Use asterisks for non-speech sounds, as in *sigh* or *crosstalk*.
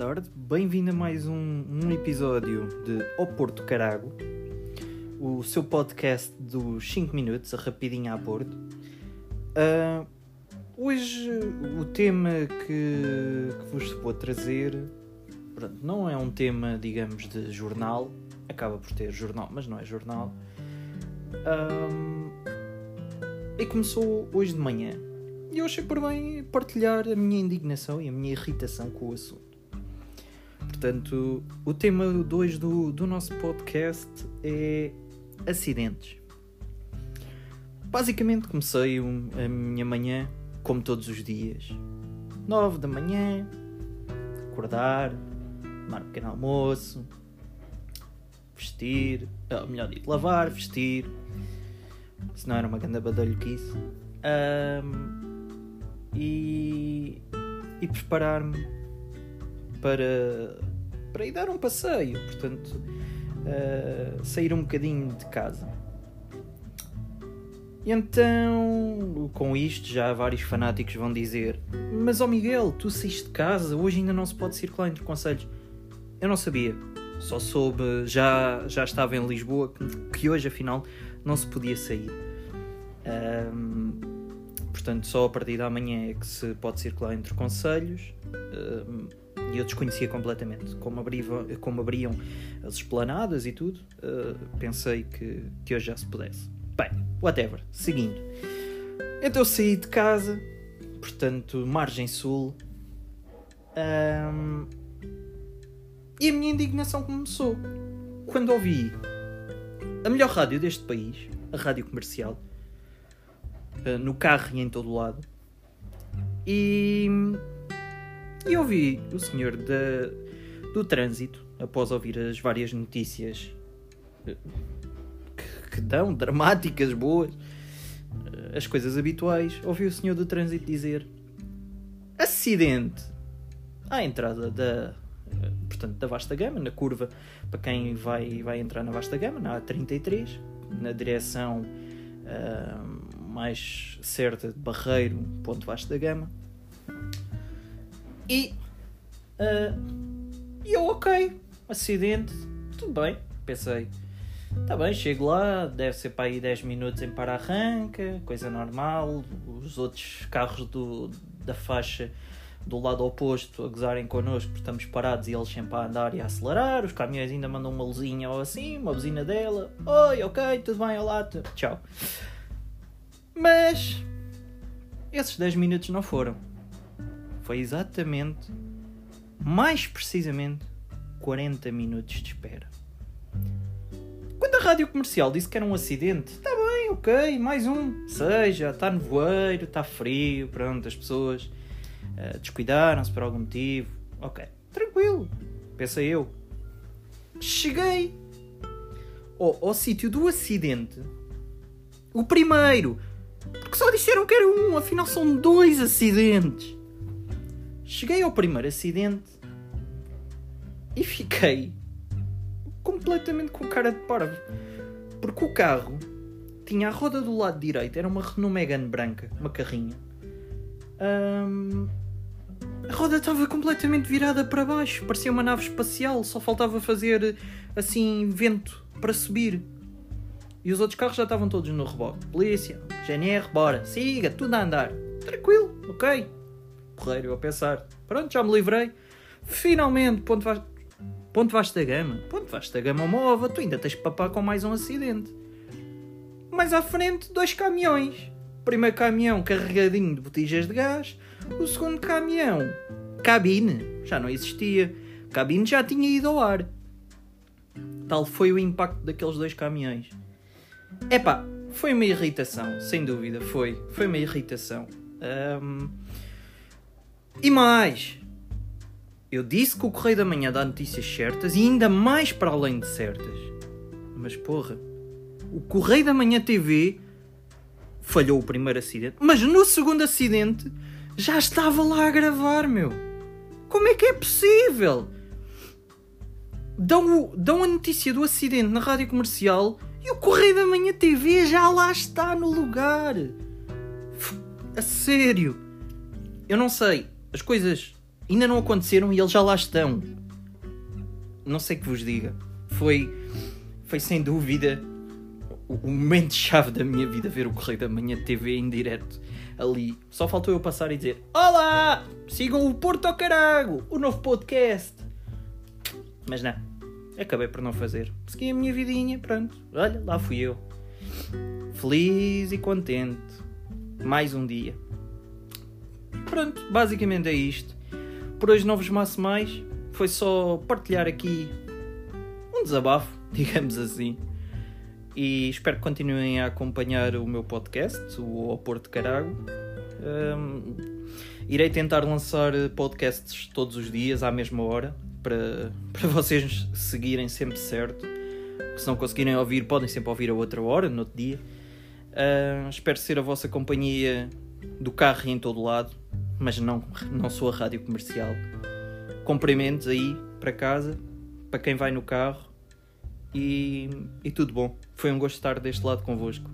Tarde, bem-vindo a mais um, um episódio de O Porto Carago, o seu podcast dos 5 minutos, a rapidinha a Porto. Uh, hoje o tema que, que, vos vou trazer pronto, não é um tema, digamos, de jornal, acaba por ter jornal, mas não é jornal. Um, e começou hoje de manhã. E eu achei por bem partilhar a minha indignação e a minha irritação com o assunto. Portanto, o tema 2 do, do nosso podcast é acidentes. Basicamente comecei a minha manhã como todos os dias. 9 da manhã, acordar, tomar um pequeno almoço, vestir, ou melhor dito, lavar, vestir. Se não era uma grande badalho que isso. Um, e, e preparar-me para, para ir dar um passeio, portanto, uh, sair um bocadinho de casa. E então, com isto, já vários fanáticos vão dizer: Mas, ó oh Miguel, tu saíste de casa, hoje ainda não se pode circular entre conselhos. Eu não sabia, só soube, já, já estava em Lisboa, que hoje afinal não se podia sair. Um, portanto, só a partir da manhã é que se pode circular entre conselhos. E eu desconhecia completamente como, abriva, como abriam as esplanadas e tudo. Uh, pensei que, que hoje já se pudesse. Bem, whatever. Seguindo. Então eu saí de casa, portanto, margem sul. Um, e a minha indignação começou quando ouvi a melhor rádio deste país, a rádio comercial, uh, no carro e em todo lado. E, e ouvi o senhor da, do trânsito, após ouvir as várias notícias uh, que, que, dão, dramáticas, boas, uh, as coisas habituais, ouvi o senhor do trânsito dizer: acidente à entrada da, portanto, da vasta gama, na curva para quem vai, vai entrar na vasta gama, na A33, na direção uh, mais certa de Barreiro, ponto da gama. E, uh, eu, ok, acidente, tudo bem, pensei. Está bem, chego lá, deve ser para aí 10 minutos em para-arranca, coisa normal. Os outros carros do, da faixa do lado oposto a gozarem connosco porque estamos parados e eles sempre a andar e a acelerar. Os caminhões ainda mandam uma luzinha ou assim, uma buzina dela. Oi, ok, tudo bem, olá, tchau. Mas esses 10 minutos não foram. Foi exatamente, mais precisamente, 40 minutos de espera. Quando a rádio comercial disse que era um acidente, está bem, ok, mais um. Seja, está nevoeiro, está frio, pronto, as pessoas uh, descuidaram-se por algum motivo. Ok, tranquilo, pensei eu. Cheguei ao, ao sítio do acidente. O primeiro, porque só disseram que era um, afinal são dois acidentes. Cheguei ao primeiro acidente e fiquei completamente com cara de parvo. Porque o carro tinha a roda do lado direito, era uma Renault Megane branca, uma carrinha. Um, a roda estava completamente virada para baixo, parecia uma nave espacial, só faltava fazer assim vento para subir. E os outros carros já estavam todos no reboque. Polícia, GNR, bora, siga, tudo a andar. Tranquilo, ok. Porreiro, a pensar. Pronto, já me livrei. Finalmente, ponto, va ponto vasta gama. Ponto vasta gama mova, tu ainda tens papar com mais um acidente. Mais à frente, dois caminhões. Primeiro caminhão carregadinho de botijas de gás. O segundo caminhão, cabine, já não existia. Cabine já tinha ido ao ar. Tal foi o impacto daqueles dois caminhões. Epá, foi uma irritação, sem dúvida, foi. Foi uma irritação. Um... E mais, eu disse que o Correio da Manhã dá notícias certas e ainda mais para além de certas. Mas porra, o Correio da Manhã TV falhou o primeiro acidente, mas no segundo acidente já estava lá a gravar, meu. Como é que é possível? Dão, dão a notícia do acidente na rádio comercial e o Correio da Manhã TV já lá está no lugar. A sério. Eu não sei. As coisas ainda não aconteceram e eles já lá estão. Não sei que vos diga. Foi, foi sem dúvida o, o momento-chave da minha vida ver o Correio da Manhã TV em direto ali. Só faltou eu passar e dizer: Olá! Sigam o Porto ao Carago, o novo podcast. Mas não, acabei por não fazer. Segui a minha vidinha, pronto. Olha, lá fui eu. Feliz e contente. Mais um dia. Pronto, basicamente é isto. Por hoje não vos maço mais. Foi só partilhar aqui um desabafo, *laughs* digamos assim. E espero que continuem a acompanhar o meu podcast, o Porto Carago. Um, irei tentar lançar podcasts todos os dias à mesma hora para, *laughs* para vocês seguirem sempre certo. Se não conseguirem ouvir, podem sempre ouvir a outra hora, no outro dia. Uh, espero ser a vossa companhia do carro em todo lado, mas não, não sou a rádio comercial. Cumprimentos aí para casa, para quem vai no carro e, e tudo bom. Foi um gosto estar deste lado convosco.